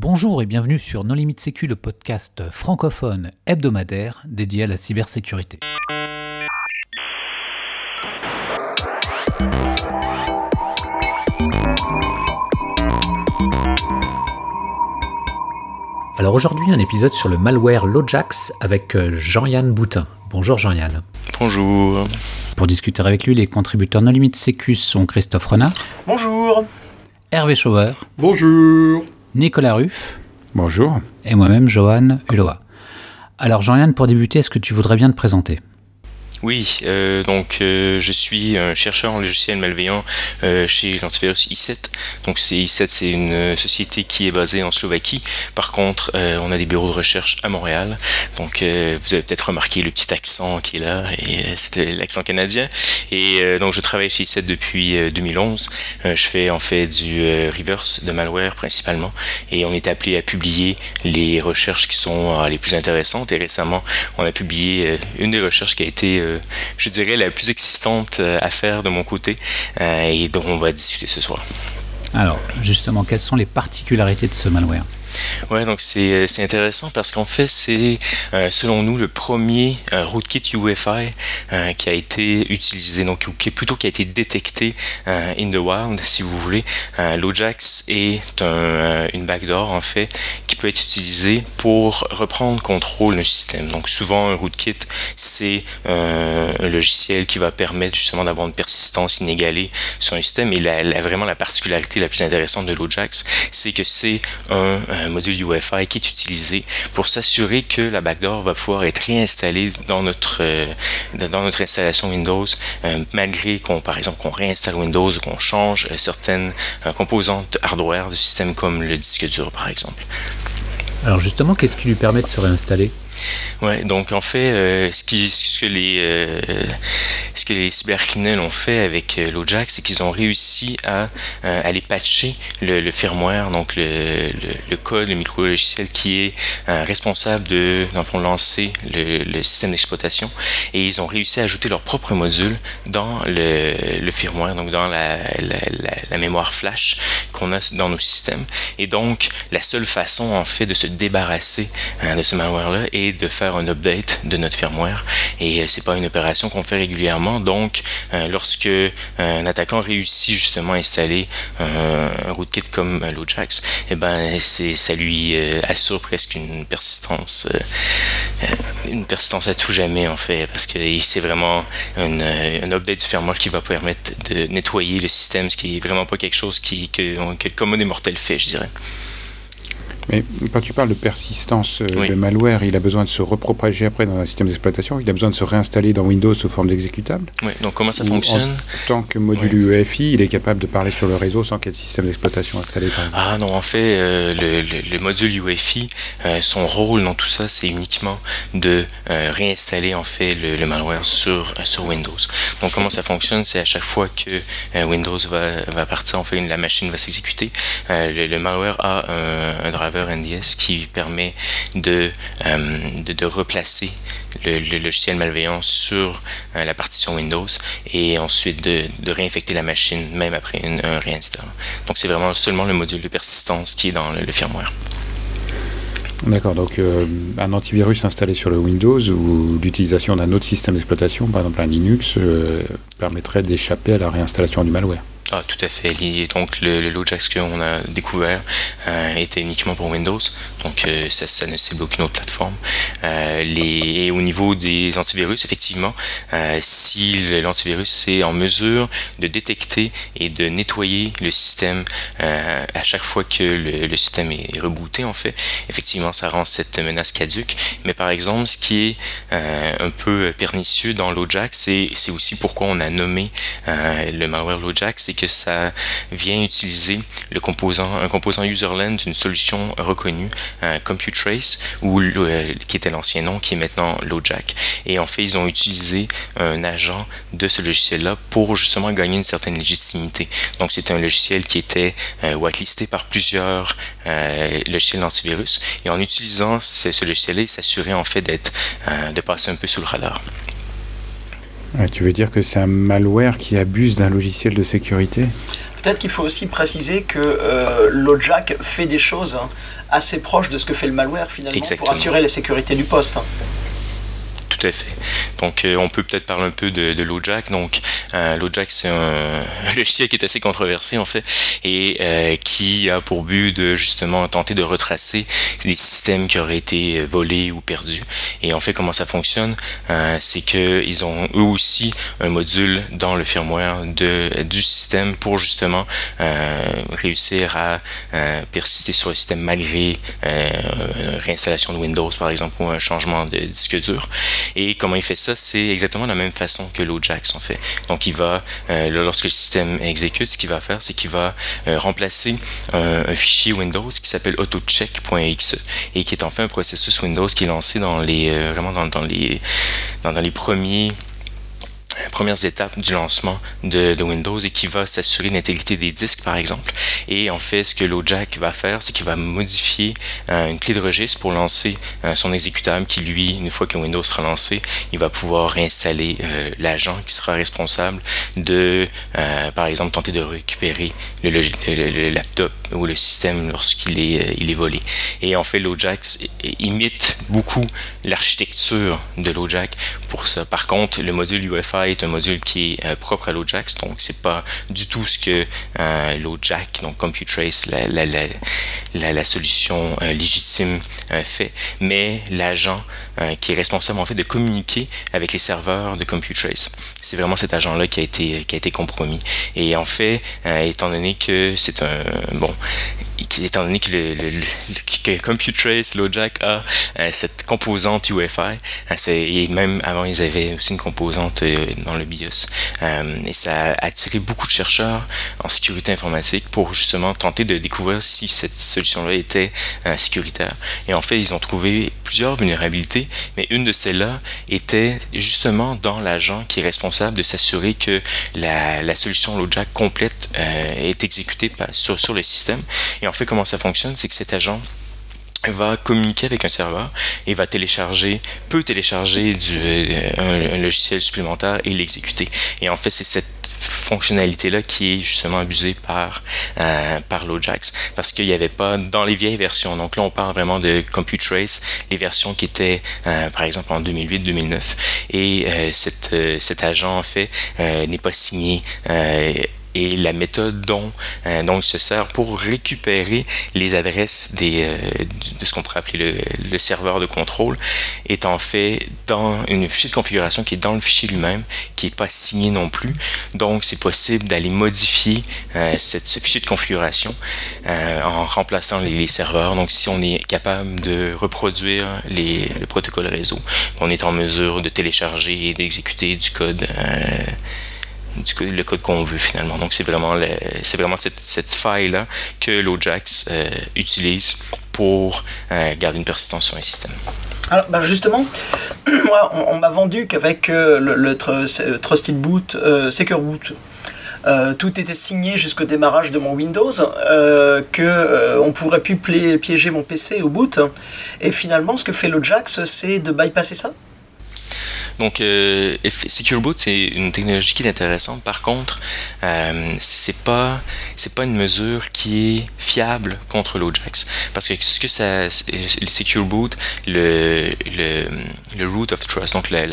Bonjour et bienvenue sur Non Limite Sécu, le podcast francophone hebdomadaire dédié à la cybersécurité. Alors aujourd'hui, un épisode sur le malware Lojax avec euh, Jean-Yann Boutin. Bonjour Jean-Yann. Bonjour. Pour discuter avec lui, les contributeurs Non Limite Sécu sont Christophe Renard. Bonjour. Hervé Chauveur. Bonjour. Nicolas Ruff. Bonjour. Et moi-même, Johan Uloa. Alors Jean-Yann, pour débuter, est-ce que tu voudrais bien te présenter? Oui, euh, donc euh, je suis un chercheur en logiciel malveillant euh, chez l'antivirus i7. Donc c'est i7, c'est une société qui est basée en Slovaquie. Par contre, on a des bureaux de recherche à Montréal. Donc vous avez peut-être remarqué le petit accent qui est là, et c'était l'accent canadien. Et donc je travaille chez i7 depuis 2011. je fais en fait du reverse de malware principalement, et on est appelé à publier les recherches qui sont les plus intéressantes. Et récemment, on a publié une des recherches qui a été euh, je dirais, la plus existante euh, à faire de mon côté euh, et dont on va discuter ce soir. Alors, justement, quelles sont les particularités de ce malware? Ouais, donc c'est intéressant parce qu'en fait, c'est selon nous le premier rootkit UEFI qui a été utilisé, donc qui, plutôt qui a été détecté in the wild, si vous voulez. L'Ojax est un, une backdoor en fait peut être utilisé pour reprendre contrôle d'un système. Donc souvent un rootkit, c'est euh, un logiciel qui va permettre justement d'avoir une persistance inégalée sur un système. Et la, vraiment la particularité la plus intéressante de l'Ojax, c'est que c'est un, module UEFI qui est utilisé pour s'assurer que la backdoor va pouvoir être réinstallée dans notre euh, dans notre installation Windows, euh, malgré qu'on par exemple qu'on réinstalle Windows ou qu'on change certaines composantes hardware du système comme le disque dur par exemple. Alors justement, qu'est-ce qui lui permet de se réinstaller? Ouais, donc en fait, euh, ce, qui, ce, que les, euh, ce que les cybercriminels ont fait avec euh, l'Ojax, c'est qu'ils ont réussi à aller patcher le, firmware, donc le, code, le micro-logiciel qui est responsable de, lancer le, système d'exploitation. Et ils ont réussi à ajouter leur propre module dans le, firmware, donc dans la mémoire flash qu'on a dans nos systèmes. Et donc, la seule façon, en fait, de se débarrasser de ce malware-là est de faire un update de notre firmware et euh, c'est pas une opération qu'on fait régulièrement. Donc, euh, lorsque euh, un attaquant réussit justement à installer un rootkit comme l'Ojax, eh ben ça lui assure presque une persistance, une persistance à tout jamais en fait, parce que c'est vraiment un update du firmware qui va permettre de nettoyer le système, ce qui est vraiment pas quelque chose qui, que, que le commun des fait, je dirais. Mais quand tu parles de persistance, euh, de malware, il a besoin de se repropager après dans un système d'exploitation, il a besoin de se réinstaller dans Windows sous forme d'exécutable. Oui, donc comment ça fonctionne En tant que module UEFI, il est capable de parler sur le réseau sans qu'il y ait de système d'exploitation installé Ah non, en fait, euh, le, module UEFI, euh, son rôle dans tout ça, c'est uniquement de réinstaller en fait le, malware sur, sur Windows. Donc comment ça fonctionne C'est à chaque fois que Windows va, va partir, en fait, la machine va s'exécuter, le, malware a un driver Qui permet de, euh, de, replacer le, logiciel malveillant sur euh, la partition Windows et ensuite de, de réinfecter la machine même après un réinstall. Donc c'est vraiment seulement le module de persistance qui est dans le, firmware. D'accord, donc euh, un antivirus installé sur le Windows ou l'utilisation d'un autre système d'exploitation, par exemple un Linux, permettrait d'échapper à la réinstallation du malware. Ah, tout à fait. Donc, le, le Lojax qu'on a découvert euh, était uniquement pour Windows. Donc, euh, ça, ne cible aucune autre plateforme. Euh, et au niveau des antivirus, effectivement, si l'antivirus est en mesure de détecter et de nettoyer le système à chaque fois que le, le, système est rebooté, en fait, effectivement, ça rend cette menace caduque. Mais par exemple, ce qui est un peu pernicieux dans Lojax, c'est aussi pourquoi on a nommé le malware Lojax, c'est que ça vient utiliser le composant, un composant userland d'une solution reconnue, euh, CompuTrace, ou euh, qui était l'ancien nom, qui est maintenant Lojack. Et en fait, ils ont utilisé un agent de ce logiciel-là pour justement gagner une certaine légitimité. Donc, c'était un logiciel qui était euh, whitelisté par plusieurs euh, logiciels d'antivirus. Et en utilisant ce, logiciel-là, ils s'assuraient en fait d'être, de passer un peu sous le radar tu veux dire que c'est un malware qui abuse d'un logiciel de sécurité? Peut-être qu'il faut aussi préciser que euh, LoJack fait des choses hein, assez proches de ce que fait le malware finalement pour assurer la sécurité du poste. Hein. Tout à fait. Donc, euh, on peut peut-être parler un peu de, de LoJack. Donc, euh, LoJack, c'est un, logiciel qui est assez controversé, en fait, et euh, qui a pour but de, justement, tenter de retracer des systèmes qui auraient été volés ou perdus. Et en fait, comment ça fonctionne? Euh, c'est qu'ils ont eux aussi un module dans le firmware de, du système pour, justement, euh, réussir à persister sur le système malgré une réinstallation de Windows, par exemple, ou un changement de disque dur. Et comment il fait ça C'est exactement la même façon que l'Ojax en fait. Donc il va, euh, lorsque le système exécute, ce qu'il va faire, c'est qu'il va euh, remplacer un, fichier Windows qui s'appelle autocheck.exe et qui est en fait un processus Windows qui est lancé dans les euh, vraiment dans, les dans les premiers premières étapes du lancement de, Windows et qui va s'assurer l'intégrité des disques par exemple. Et en fait, ce que LoJack va faire, c'est qu'il va modifier euh, une clé de registre pour lancer euh, son exécutable qui lui, une fois que Windows sera lancé, il va pouvoir réinstaller euh, l'agent qui sera responsable de, par exemple, tenter de récupérer le, laptop ou le système lorsqu'il est, il est volé. Et en fait, LoJack imite beaucoup l'architecture de LoJack pour ça. Par contre, le module Est un module qui est euh, propre à LoJax, donc c'est pas du tout ce que euh, LoJack, donc CompuTrace, la, la, solution euh, légitime fait, mais l'agent qui est responsable en fait de communiquer avec les serveurs de CompuTrace. C'est vraiment cet agent-là qui a été qui a été compromis. Et en fait, étant donné que c'est un bon étant donné que, le, le, que CompuTrace, LoJack a euh, cette composante UEFI, euh, et même avant ils avaient aussi une composante euh, dans le BIOS, et ça a attiré beaucoup de chercheurs en sécurité informatique pour justement tenter de découvrir si cette solution-là était sécuritaire. Et en fait, ils ont trouvé plusieurs vulnérabilités, mais une de celles-là était justement dans l'agent qui est responsable de s'assurer que la, la solution LoJack complète est exécutée sur, sur le système. Et en fait, comment ça fonctionne, c'est que cet agent va communiquer avec un serveur et va télécharger, peut télécharger du, euh, un, logiciel supplémentaire et l'exécuter. Et en fait, c'est cette fonctionnalité-là qui est justement abusée par, euh, par l'Ojax parce qu'il n'y avait pas dans les vieilles versions. Donc là, on parle vraiment de CompuTrace, les versions qui étaient, euh, par exemple, en 2008-2009. Et euh, cet agent, en fait, n'est pas signé et la méthode dont, euh, dont il se sert pour récupérer les adresses euh, de ce qu'on pourrait appeler le, serveur de contrôle est en fait dans une fichier de configuration qui est dans le fichier lui-même, qui n'est pas signé non plus. Donc c'est possible d'aller modifier euh, ce fichier de configuration en remplaçant les, serveurs. Donc si on est capable de reproduire le protocole réseau, on est en mesure de télécharger et d'exécuter du code le code qu'on veut finalement. Donc c'est vraiment, c'est vraiment cette, faille-là que l'Ojax euh, utilise pour euh, garder une persistance sur un système. Alors ben justement, moi on, m'a vendu qu'avec euh, le, Trusted Boot, Secure Boot, tout était signé jusqu'au démarrage de mon Windows, que on pourrait plus piéger mon PC au boot. Et finalement, ce que fait l'Ojax, c'est de bypasser ça. Donc, euh, Secure Boot, c'est une technologie qui est intéressante. Par contre, euh, c'est pas c'est pas une mesure qui est fiable contre l'Ojax. Parce que ce que ça, le Secure Boot, le, le, le root of trust, donc le,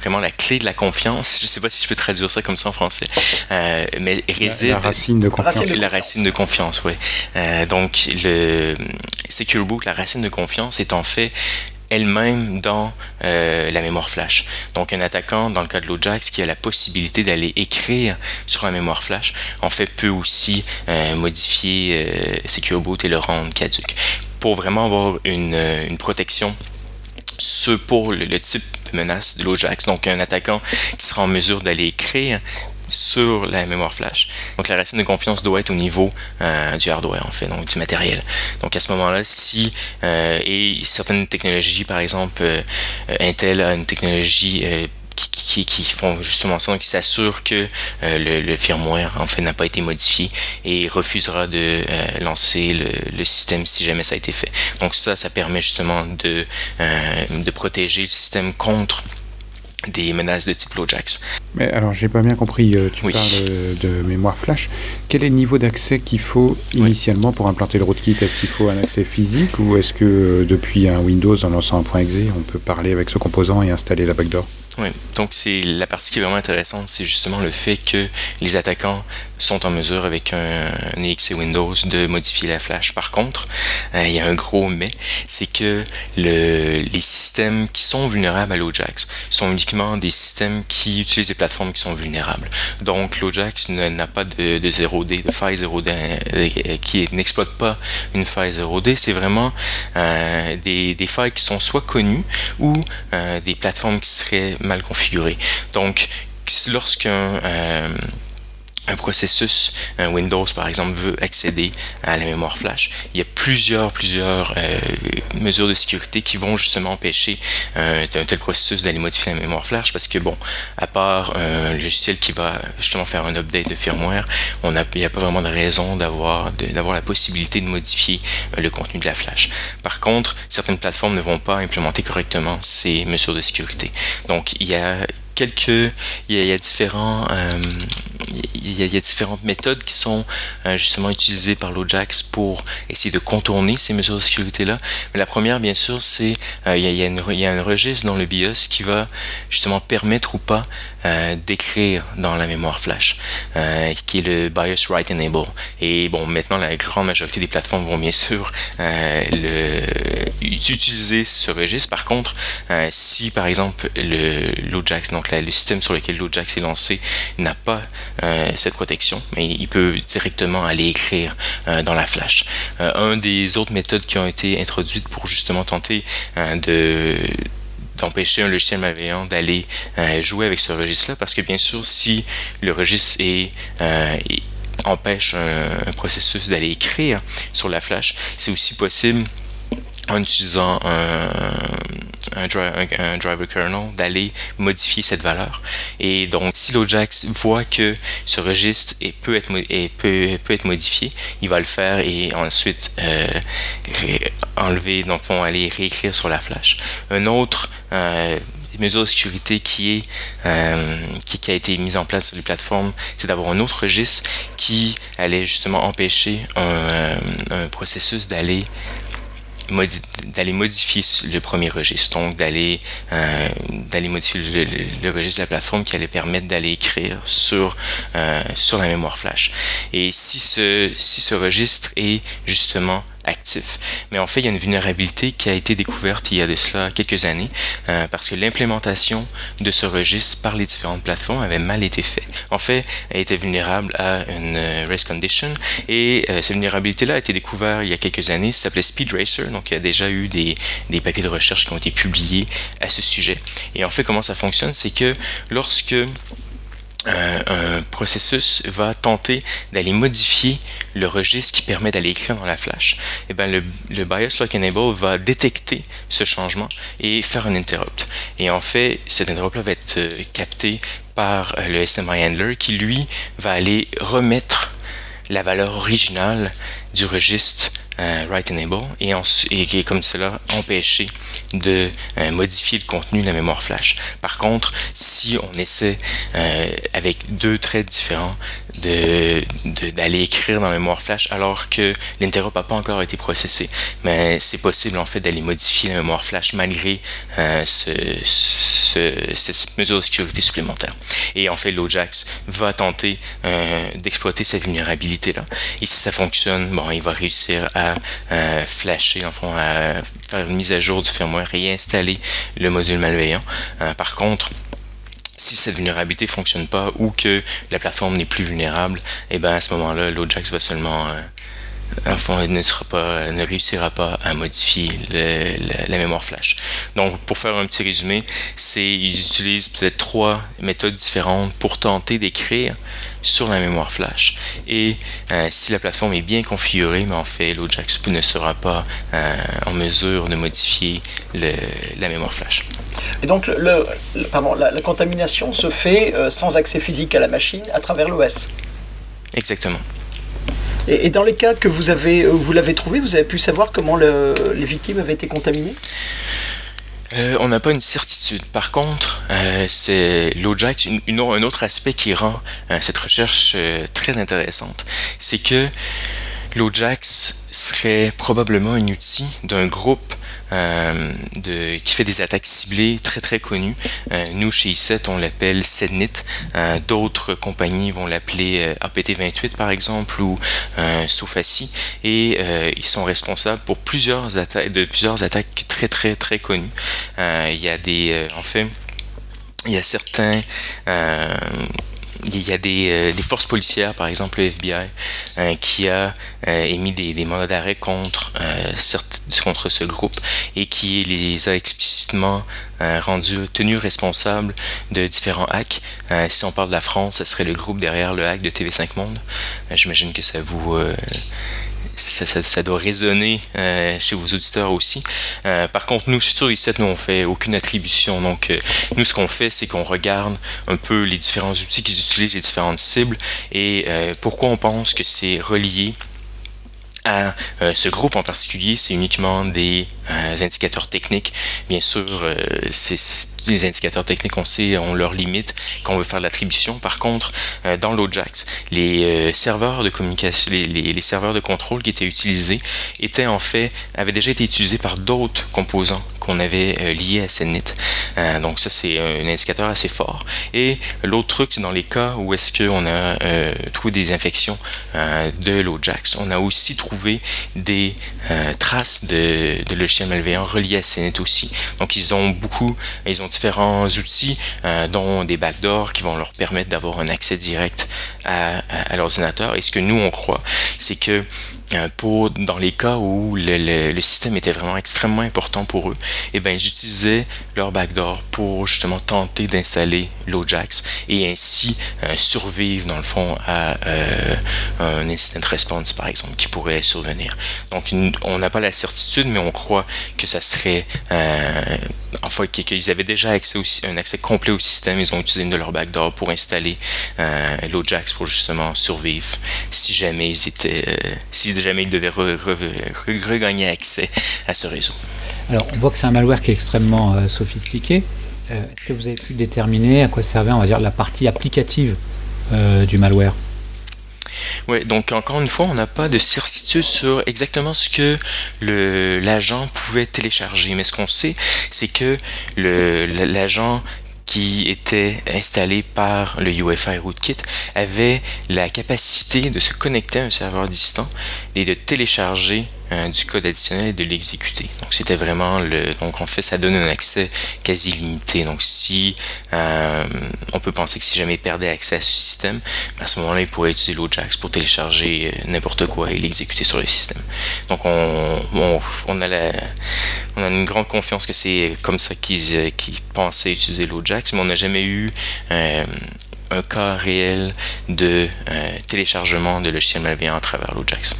vraiment la clé de la confiance. Je sais pas si je peux traduire ça comme ça en français, euh, mais réside la, racine de confiance. La racine de confiance, oui. Euh, donc le Secure Boot, la racine de confiance, est en fait elle-même dans euh, la mémoire flash. Donc un attaquant, dans le cas de l'Ojax, qui a la possibilité d'aller écrire sur la mémoire flash, en fait peut aussi euh, modifier euh, Secure Boot et le rendre caduque. Pour vraiment avoir une, une protection ce pour le, le, type de menace de l'Ojax. Donc un attaquant qui sera en mesure d'aller écrire sur la mémoire flash. Donc la racine de confiance doit être au niveau euh, du hardware en fait, donc du matériel. Donc à ce moment-là, si euh, et certaines technologies, par exemple euh, Intel a une technologie qui, qui, font justement ça, donc ils s'assurent que le, firmware en fait n'a pas été modifié et refusera de lancer le, le, système si jamais ça a été fait. Donc ça, ça permet justement de, de protéger le système contre des menaces de type LoJax. Mais alors, j'ai pas bien compris, euh, tu parles de mémoire flash. Quel est le niveau d'accès qu'il faut initialement pour implanter le rootkit Est-ce qu'il faut un accès physique ou est-ce que euh, depuis un Windows en lançant un point .exe, on peut parler avec ce composant et installer la backdoor? Oui, donc c'est la partie qui est vraiment intéressante, c'est justement le fait que les attaquants sont en mesure avec un, exe Windows de modifier la flash. Par contre, euh, il y a un gros mais, c'est que le, les systèmes qui sont vulnérables à l'Ojax sont uniquement des systèmes qui utilisent des plateformes qui sont vulnérables. Donc l'Ojax n'a pas de, de 0D, de faille 0D, euh, qui n'exploite pas une faille 0D. C'est vraiment euh, des, des, failles qui sont soit connues ou euh, des plateformes qui seraient mal configurées. Donc lorsqu'un un processus, un Windows par exemple, veut accéder à la mémoire flash, il y a plusieurs, plusieurs euh, mesures de sécurité qui vont justement empêcher euh, un tel processus d'aller modifier la mémoire flash parce que bon, à part un logiciel qui va justement faire un update de firmware, on a, il n'y a pas vraiment de raison d'avoir la possibilité de modifier euh, le contenu de la flash. Par contre, certaines plateformes ne vont pas implémenter correctement ces mesures de sécurité. Donc il y a quelques, il y a, différents, euh, il, y a, différentes méthodes qui sont euh, justement utilisées par l'Ojax pour essayer de contourner ces mesures de sécurité là. Mais la première, bien sûr, c'est euh, il, y y a un registre dans le BIOS qui va justement permettre ou pas d'écrire dans la mémoire flash, qui est le BIOS Write Enable. Et bon, maintenant, la grande majorité des plateformes vont bien sûr le, utiliser ce registre. Par contre, si par exemple l'Ojax donc le système sur lequel l'Ojax est lancé n'a pas euh, cette protection, mais il peut directement aller écrire euh, dans la flash. Euh, un des autres méthodes qui ont été introduites pour justement tenter de d'empêcher un logiciel malveillant d'aller jouer avec ce registre-là, parce que bien sûr, si le registre est, empêche un, processus d'aller écrire sur la flash, c'est aussi possible en utilisant un, driver kernel d'aller modifier cette valeur. Et donc, si l'Ojax voit que ce registre peut, être, modifié, il va le faire et ensuite euh, enlever, donc vont aller réécrire sur la flash. Un autre euh, mesure de sécurité qui, est, euh, a été mise en place sur les plateformes, c'est d'avoir un autre registre qui allait justement empêcher un processus d'aller d'aller modifier le premier registre, donc d'aller euh, d'aller modifier le, registre de la plateforme qui allait permettre d'aller écrire sur euh, sur la mémoire flash. Et si ce si ce registre est justement actif. Mais en fait, il y a une vulnérabilité qui a été découverte il y a de cela quelques années euh, parce que l'implémentation de ce registre par les différentes plateformes avait mal été faite. En fait, elle était vulnérable à une euh, race condition et euh, cette vulnérabilité-là a été découverte il y a quelques années. Ça s'appelait Speed Racer, donc il y a déjà eu des, des papiers de recherche qui ont été publiés à ce sujet. Et en fait, comment ça fonctionne, c'est que lorsque un processus va tenter d'aller modifier le registre qui permet d'aller écrire dans la flash, et eh ben le, le, BIOS Lock Enable va détecter ce changement et faire un interrupt. Et en fait, cet interrupt va être euh, capté par euh, le SMI Handler qui lui va aller remettre la valeur originale du registre euh, write enable et, et, comme cela empêcher de euh, modifier le contenu de la mémoire flash. Par contre, si on essaie euh, avec deux traits différents de d'aller écrire dans mémoire flash alors que l'interrupt n'a pas encore été processé, mais c'est possible en fait d'aller modifier la mémoire flash malgré ce, ce, cette mesure de sécurité supplémentaire. Et en fait, l'Ojax va tenter d'exploiter cette vulnérabilité là. Et si ça fonctionne, bon, il va réussir à flasher, en fond, à faire une mise à jour du firmware et installer le module malveillant. Euh, par contre, si cette vulnérabilité fonctionne pas ou que la plateforme n'est plus vulnérable, et eh ben à ce moment-là, l'Ojax va seulement enfin, ne, sera pas, ne réussira pas à modifier la, mémoire flash. Donc, pour faire un petit résumé, c'est ils utilisent peut-être trois méthodes différentes pour tenter d'écrire sur la mémoire flash. Et euh, si la plateforme est bien configurée, mais en fait, l'Ojax ne sera pas euh, en mesure de modifier la mémoire flash. Et donc, le, pardon, la, contamination se fait euh, sans accès physique à la machine à travers l'OS. Exactement. Et, dans les cas que vous avez, euh, vous l'avez trouvé, vous avez pu savoir comment les victimes avaient été contaminées? Euh, on n'a pas une certitude. Par contre, euh, c'est l'OJAX, une, un autre aspect qui rend cette recherche très intéressante, c'est que l'OJAX serait probablement un outil d'un groupe euh, qui fait des attaques ciblées très très connues. Euh, nous, chez i7, on l'appelle SEDNIT. Euh, d'autres compagnies vont l'appeler APT28 par exemple ou Sofaci. Et ils sont responsables pour plusieurs de plusieurs attaques très très très connues. il y a des, en fait, il y a certains il y a des, euh, des, forces policières, par exemple le FBI, euh, qui a euh, émis des, des mandats d'arrêt contre, contre ce groupe et qui les a explicitement rendus, tenus responsables de différents hacks. si on parle de la France, ce serait le groupe derrière le hack de TV5 Monde. J'imagine que ça vous ça, doit résonner euh, chez vos auditeurs aussi. Euh, par contre, nous, sur ICET, nous, on fait aucune attribution. Donc, euh, nous, ce qu'on fait, c'est qu'on regarde un peu les différents outils qu'ils utilisent, les différentes cibles, et pourquoi on pense que c'est relié à euh, ce groupe en particulier, c'est uniquement des euh, indicateurs techniques. Bien sûr, euh, c'est les indicateurs techniques, on sait, ont leurs limites quand on veut faire l'attribution. Par contre, dans l'Ojax, les serveurs de communication, les, les, serveurs de contrôle qui étaient utilisés étaient en fait, avaient déjà été utilisés par d'autres composants qu'on avait liés à CNIT. donc ça, c'est un indicateur assez fort. Et l'autre truc, c'est dans les cas où est-ce qu'on a trouvé des infections de l'Ojax, on a aussi trouvé des euh, traces de, de, logiciels malveillants reliés à CNET aussi. Donc ils ont beaucoup, ils ont différents outils, euh, dont des backdoors qui vont leur permettre d'avoir un accès direct à, à l'ordinateur. Et ce que nous on croit, c'est que pour dans les cas où le, système était vraiment extrêmement important pour eux, eh ben j'utilisais leur backdoor pour justement tenter d'installer l'Ojax et ainsi euh, survivre dans le fond à euh, un incident response par exemple qui pourrait survenir. Donc on n'a pas la certitude, mais on croit que ça serait enfin qu'ils avaient déjà accès un accès complet au système. Ils ont utilisé une de leurs backdoors pour installer l'Ojax pour justement survivre si jamais ils étaient si jamais il devait regagner accès à ce réseau. Alors, on voit que c'est un malware qui est extrêmement euh, sophistiqué. Euh, est-ce que vous avez pu déterminer à quoi servait, on va dire, la partie applicative euh, du malware? Oui, donc encore une fois, on n'a pas de certitude sur exactement ce que l'agent pouvait télécharger. Mais ce qu'on sait, c'est que l'agent qui était installé par le UEFI Rootkit avait la capacité de se connecter à un serveur distant et de télécharger euh, du code additionnel et de l'exécuter. Donc c'était vraiment le. Donc en fait, ça donne un accès quasi limité. Donc si euh, on peut penser que si jamais il perdait accès à ce système, ben, à ce moment-là, il pourrait utiliser l'Ojax pour télécharger euh, n'importe quoi et l'exécuter sur le système. Donc on, on, a la, on a une grande confiance que c'est comme ça qu'ils pensaient utiliser l'Ojax, mais on n'a jamais eu un cas réel de téléchargement de logiciels malveillants à travers l'Ojax.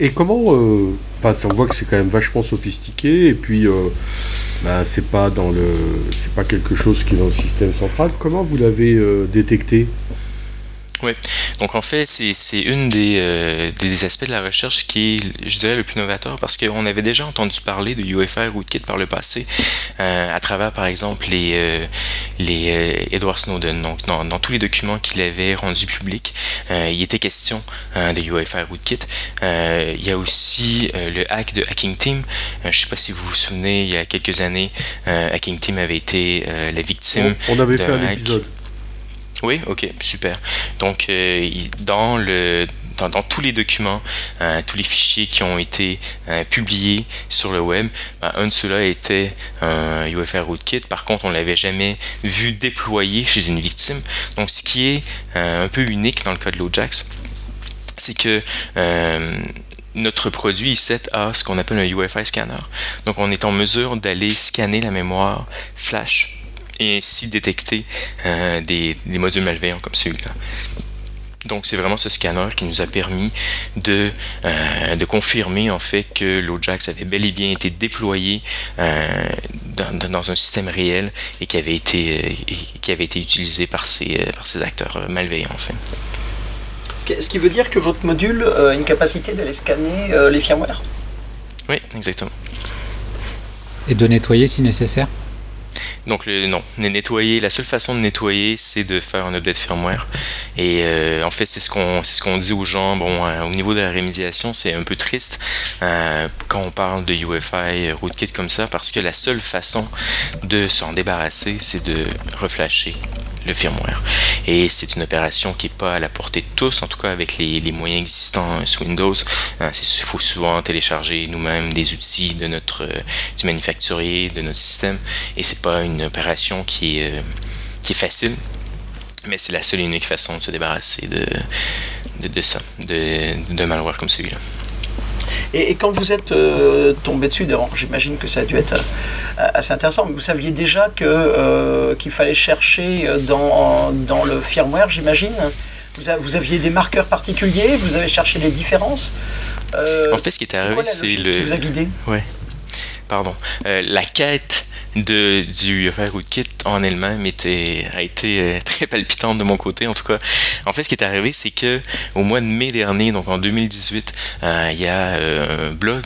Et comment, euh, on voit que c'est quand même vachement sophistiqué, et puis bah, c'est pas dans le, c'est pas quelque chose qui est dans le système central. Comment vous l'avez euh, détecté? Oui. Donc en fait, c'est une des, euh, des, aspects de la recherche qui est, je dirais, le plus novateur parce qu'on avait déjà entendu parler de UFR Rootkit par le passé euh, à travers, par exemple, les, euh, les Edward Snowden. Donc dans, dans tous les documents qu'il avait rendus publics, il était question de UFR Rootkit. il y a aussi le hack de Hacking Team. je ne sais pas si vous vous souvenez, il y a quelques années, Hacking Team avait été la victime. On, avait fait un épisode. Oui, ok, super. Donc, euh, dans le dans, tous les documents, euh, tous les fichiers qui ont été euh, publiés sur le web, ben, un de ceux-là était un UFR Rootkit. Par contre, on l'avait jamais vu déployé chez une victime. Donc, ce qui est un peu unique dans le cas de l'Ojax, c'est que notre produit i7 a ce qu'on appelle un UFI scanner. Donc, on est en mesure d'aller scanner la mémoire flash et ainsi détecter euh, des, modules malveillants comme celui-là. Donc c'est vraiment ce scanner qui nous a permis de, euh, de confirmer en fait que l'Ojax avait bel et bien été déployé euh, dans, un système réel et qui avait été, qui avait été utilisé par ces, par ces acteurs malveillants en fait. Ce qui veut dire que votre module a une capacité d'aller scanner les firmware? Oui, exactement. Et de nettoyer si nécessaire? Donc le, non, nettoyer, la seule façon de nettoyer, c'est de faire un update firmware. Et euh, en fait, c'est ce qu'on ce dit aux gens. Bon, euh, au niveau de la rémédiation, c'est un peu triste euh, quand on parle de UFI rootkit comme ça, parce que la seule façon de s'en débarrasser, c'est de reflasher le firmware. Et c'est une opération qui n'est pas à la portée de tous, en tout cas avec les, moyens existants sous Windows. Il faut souvent télécharger nous-mêmes des outils de notre du manufacturier, de notre système, et c'est pas une opération qui est, qui est facile. Mais c'est la seule et unique façon de se débarrasser de, de, ça, de, de malware comme celui-là. Et, quand vous êtes euh, tombé dessus, j'imagine que ça a dû être euh, assez intéressant, mais vous saviez déjà que, euh, qu'il fallait chercher dans, dans le firmware, j'imagine? Vous, vous, aviez des marqueurs particuliers? Vous avez cherché les différences? En fait, ce qui est arrivé, c'est le. Qui vous a guidé? Ouais. Pardon. la quête de, du Rootkit en elle-même était, a été euh, très palpitante de mon côté. En tout cas, en fait, ce qui est arrivé, c'est que au mois de mai dernier, donc en 2018, euh, il y a euh, un blog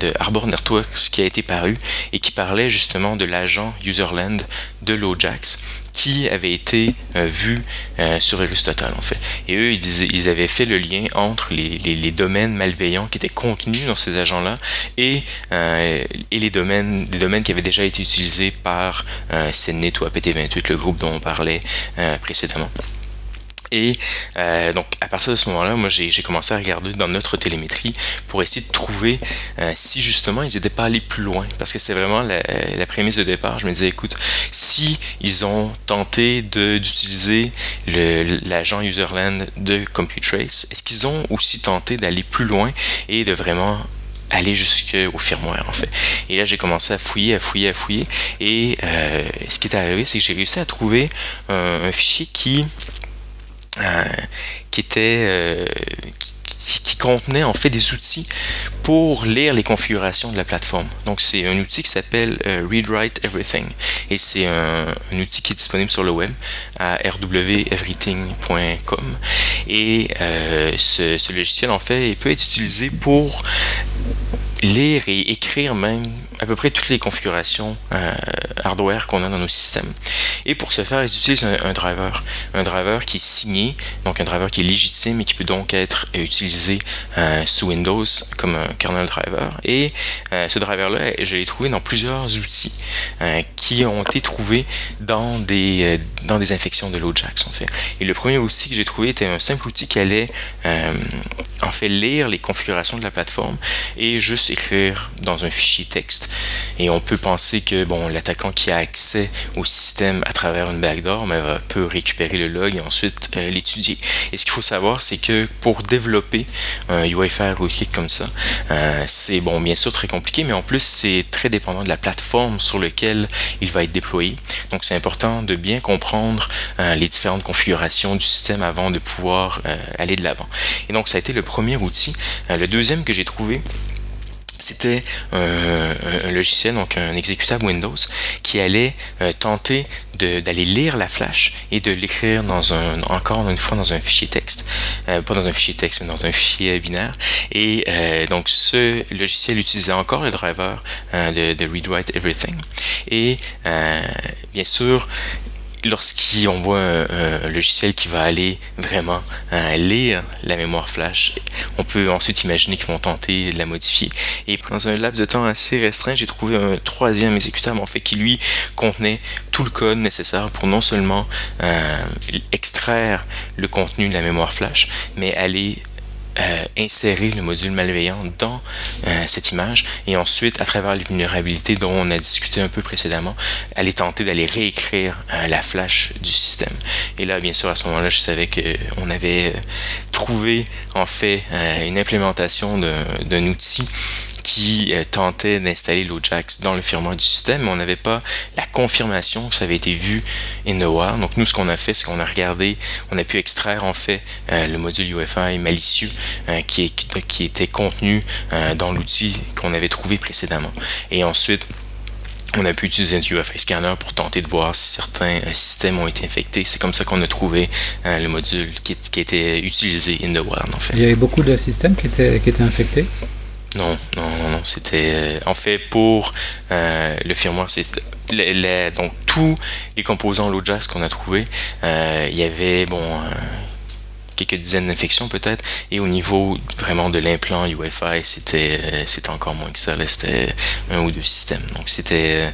de Arbor Networks qui a été paru et qui parlait justement de l'agent Userland de l'Ojax qui avait été euh, vu euh, sur Aristotle en fait. Et eux, ils, avaient fait le lien entre les, les, domaines malveillants qui étaient contenus dans ces agents-là et, euh, et les domaines, domaines qui avaient déjà été utilisés par CNET ou APT28, le groupe dont on parlait précédemment. Et euh, donc à partir de ce moment-là, moi j'ai commencé à regarder dans notre télémétrie pour essayer de trouver euh, si justement ils n'étaient pas allés plus loin. Parce que c'était vraiment la, prémisse de départ. Je me disais, écoute, si ils ont tenté d'utiliser l'agent userland de CompuTrace, est-ce qu'ils ont aussi tenté d'aller plus loin et de vraiment aller jusqu'au firmware en fait? Et là j'ai commencé à fouiller, à fouiller, à fouiller. Et euh, ce qui est arrivé, c'est que j'ai réussi à trouver un fichier qui qui était euh, qui, contenait en fait des outils pour lire les configurations de la plateforme. Donc c'est un outil qui s'appelle euh, Read Write Everything et c'est un, outil qui est disponible sur le web à rweverything.com et ce, ce, logiciel en fait il peut être utilisé pour lire et écrire même à peu près toutes les configurations euh, hardware qu'on a dans nos systèmes. Et pour ce faire, ils utilisent un, driver, un driver qui est signé, donc un driver qui est légitime et qui peut donc être utilisé euh, sous Windows comme un kernel driver. Et euh, ce driver-là, je l'ai trouvé dans plusieurs outils qui ont été trouvés dans des, dans des infections de l'Ojax en fait. Et le premier outil que j'ai trouvé était un simple outil qui allait en fait lire les configurations de la plateforme et juste écrire dans un fichier texte. Et on peut penser que bon, l'attaquant qui a accès au système à travers une backdoor mais, peut récupérer le log et ensuite euh, l'étudier. Et ce qu'il faut savoir, c'est que pour développer un UEFI rootkit comme ça, euh, c'est bon, bien sûr très compliqué, mais en plus c'est très dépendant de la plateforme sur laquelle il va être déployé. Donc c'est important de bien comprendre euh, les différentes configurations du système avant de pouvoir aller de l'avant. Et donc ça a été le premier outil. le deuxième que j'ai trouvé, c'était un, logiciel, donc un exécutable Windows, qui allait euh, tenter d'aller lire la flash et de l'écrire dans un, encore une fois dans un fichier texte, euh, pas dans un fichier texte, mais dans un fichier binaire. Et euh, donc ce logiciel utilisait encore le driver de, de Read Write Everything. Et bien sûr, lorsqu'on voit un, logiciel qui va aller vraiment euh, lire la mémoire flash, on peut ensuite imaginer qu'ils vont tenter de la modifier. Et dans un laps de temps assez restreint, j'ai trouvé un troisième exécutable en fait qui lui contenait tout le code nécessaire pour non seulement euh, extraire le contenu de la mémoire flash, mais aller euh, insérer le module malveillant dans euh, cette image et ensuite, à travers les vulnérabilités dont on a discuté un peu précédemment, aller tenter d'aller réécrire euh, la flash du système. Et là, bien sûr, à ce moment-là, je savais qu'on avait trouvé en fait une implémentation d'un outil qui euh, tentait d'installer l'Ojax dans le firmware du système, mais on n'avait pas la confirmation que ça avait été vu in the wild. Donc nous, ce qu'on a fait, c'est qu'on a regardé, on a pu extraire en fait euh, le module UFI malicieux euh, qui, était contenu dans l'outil qu'on avait trouvé précédemment. Et ensuite, on a pu utiliser un UFI scanner pour tenter de voir si certains systèmes ont été infectés. C'est comme ça qu'on a trouvé le module qui, qui, était utilisé in the wild en fait. Il y avait beaucoup de systèmes qui étaient infectés Non, non, non, non. C'était en fait pour le firmware, c'est donc tous les composants LoJax qu'on a trouvé, il y avait bon quelques dizaines d'infections peut-être. Et au niveau vraiment de l'implant UFI, c'était euh, c'était encore moins que ça. C'était un ou deux systèmes. Donc c'était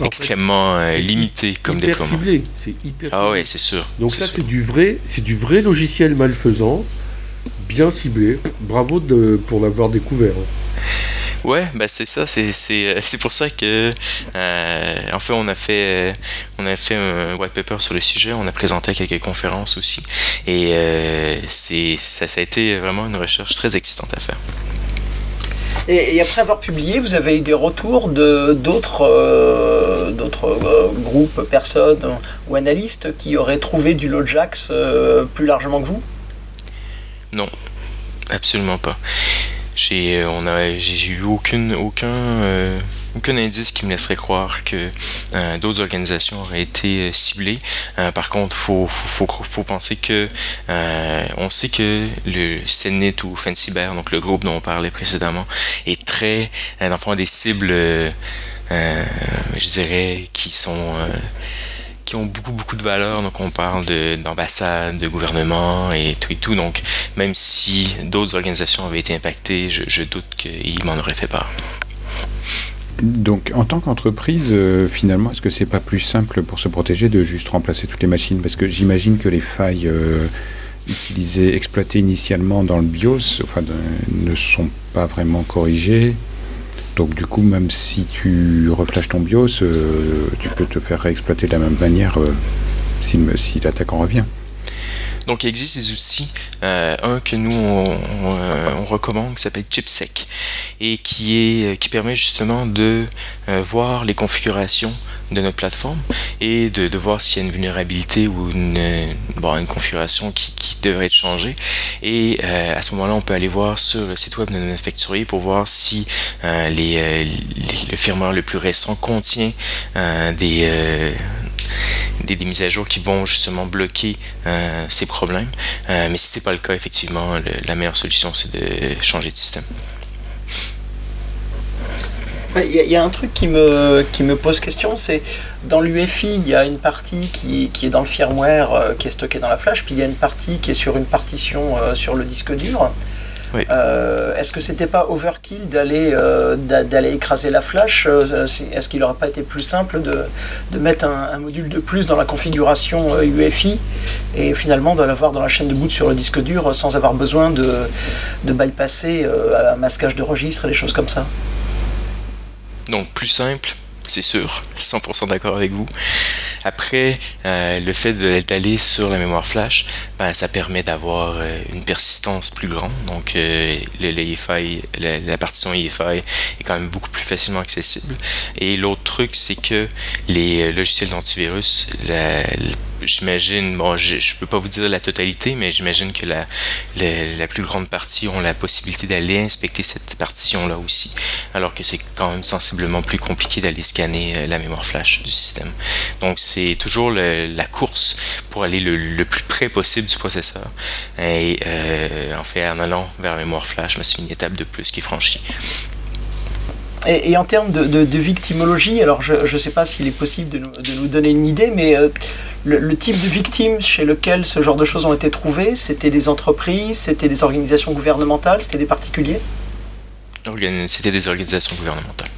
euh, extrêmement euh, limité comme hyper déploiement. C'est hyper Ah ouais, c'est sûr. Donc ça c'est du vrai, c'est du vrai logiciel malfaisant, bien ciblé. Bravo de, pour l'avoir découvert. Ouais, bah c'est ça, c'est, c'est, euh, c'est pour ça que euh, en fait on a fait euh, on a fait un white paper sur le sujet, on a présenté quelques conférences aussi et c'est ça, ça a été vraiment une recherche très excitante à faire. Et, après avoir publié, vous avez eu des retours de d'autres d'autres groupes, personnes ou analystes qui auraient trouvé du Lojax plus largement que vous? Non, absolument pas. J'ai, euh, on eu aucune, aucun, euh, aucun indice qui me laisserait croire que euh, d'autres organisations auraient été ciblées. par contre, faut, faut, penser que on sait que le CNIT ou Fancyber, donc le groupe dont on parlait précédemment, est très, dans des cibles, je dirais, qui sont qui ont beaucoup beaucoup de valeur. Donc on parle d'ambassades, de, gouvernements et tout et tout. Donc même si d'autres organisations avaient été impactées, je, doute qu'ils m'en auraient fait part. Donc, en tant qu'entreprise, euh, finalement, est-ce que c'est pas plus simple pour se protéger de juste remplacer toutes les machines? Parce que j'imagine que les failles euh, utilisées, exploitées initialement dans le BIOS, enfin, ne sont pas vraiment corrigées. Donc du coup, même si tu reflashes ton BIOS, euh, tu peux te faire réexploiter de la même manière euh, si, si l'attaquant revient. Donc, il existe des outils. Euh, un que nous, on, recommande, qui s'appelle ChipSec, et qui, est, qui permet justement de voir les configurations de notre plateforme et de, voir s'il y a une vulnérabilité ou une, configuration qui, devrait être changée. Et euh, à ce moment-là, on peut aller voir sur le site web de notre facturier pour voir si euh, les, euh, le firmware le plus récent contient des, des, mises à jour qui vont justement bloquer ces problèmes. mais si c'est pas le cas, effectivement, la meilleure solution, c'est de changer de système. Il y, a un truc qui me, qui me pose question, c'est dans l'UFI, il y a une partie qui, qui, est dans le firmware, euh, qui est stockée dans la flash, puis il y a une partie qui est sur une partition euh, sur le disque dur. Euh, est-ce que c'était pas overkill d'aller d'aller écraser la flash Est-ce qu'il n'aurait pas été plus simple de, de mettre un, un, module de plus dans la configuration UFI et finalement de l'avoir dans la chaîne de boot sur le disque dur sans avoir besoin de, de bypasser un masquage de registre et des choses comme ça? Donc plus simple, c'est sûr, 100% d'accord avec vous. Après, euh, le fait d'aller sur la mémoire flash, ben, ça permet d'avoir euh, une persistance plus grande. Donc, euh, le la, partition EFI est quand même beaucoup plus facilement accessible. Et l'autre truc, c'est que les logiciels d'antivirus, j'imagine, bon, je, ne peux pas vous dire la totalité, mais j'imagine que la, la, plus grande partie ont la possibilité d'aller inspecter cette partition-là aussi, alors que c'est quand même sensiblement plus compliqué d'aller scanner euh, la mémoire flash du système. Donc c'est toujours la course pour aller le, plus près possible du processeur. Et euh, en fait, en allant vers la mémoire flash, c'est une étape de plus qui est franchie. Et, en termes de, victimologie, alors je ne sais pas s'il est possible de nous, donner une idée, mais euh, le, type de victime chez lequel ce genre de choses ont été trouvées, c'était des entreprises, c'était des organisations gouvernementales, c'était des particuliers? C'était des organisations gouvernementales.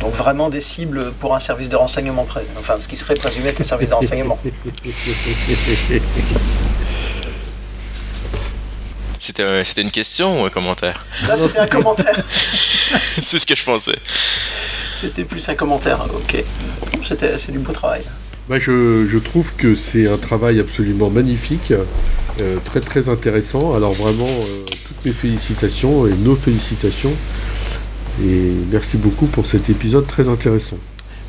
Donc vraiment des cibles pour un service de renseignement, enfin ce qui serait présumé être un service de renseignement. C'était c'était une question ou un commentaire? Là c'était un commentaire. c'est ce que je pensais. C'était plus un commentaire, ok. C'est du beau travail. Bah, je, trouve que c'est un travail absolument magnifique, euh, très très intéressant. Alors vraiment, euh, toutes mes félicitations et nos félicitations. Et merci beaucoup pour cet épisode très intéressant.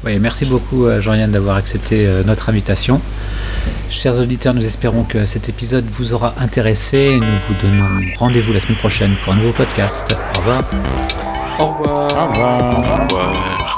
Oui, merci beaucoup euh, Jean-Yann d'avoir accepté notre invitation. Chers auditeurs, nous espérons que cet épisode vous aura intéressé. Nous vous donnons rendez-vous la semaine prochaine pour un nouveau podcast. Au revoir. Au revoir. Au revoir. Au revoir.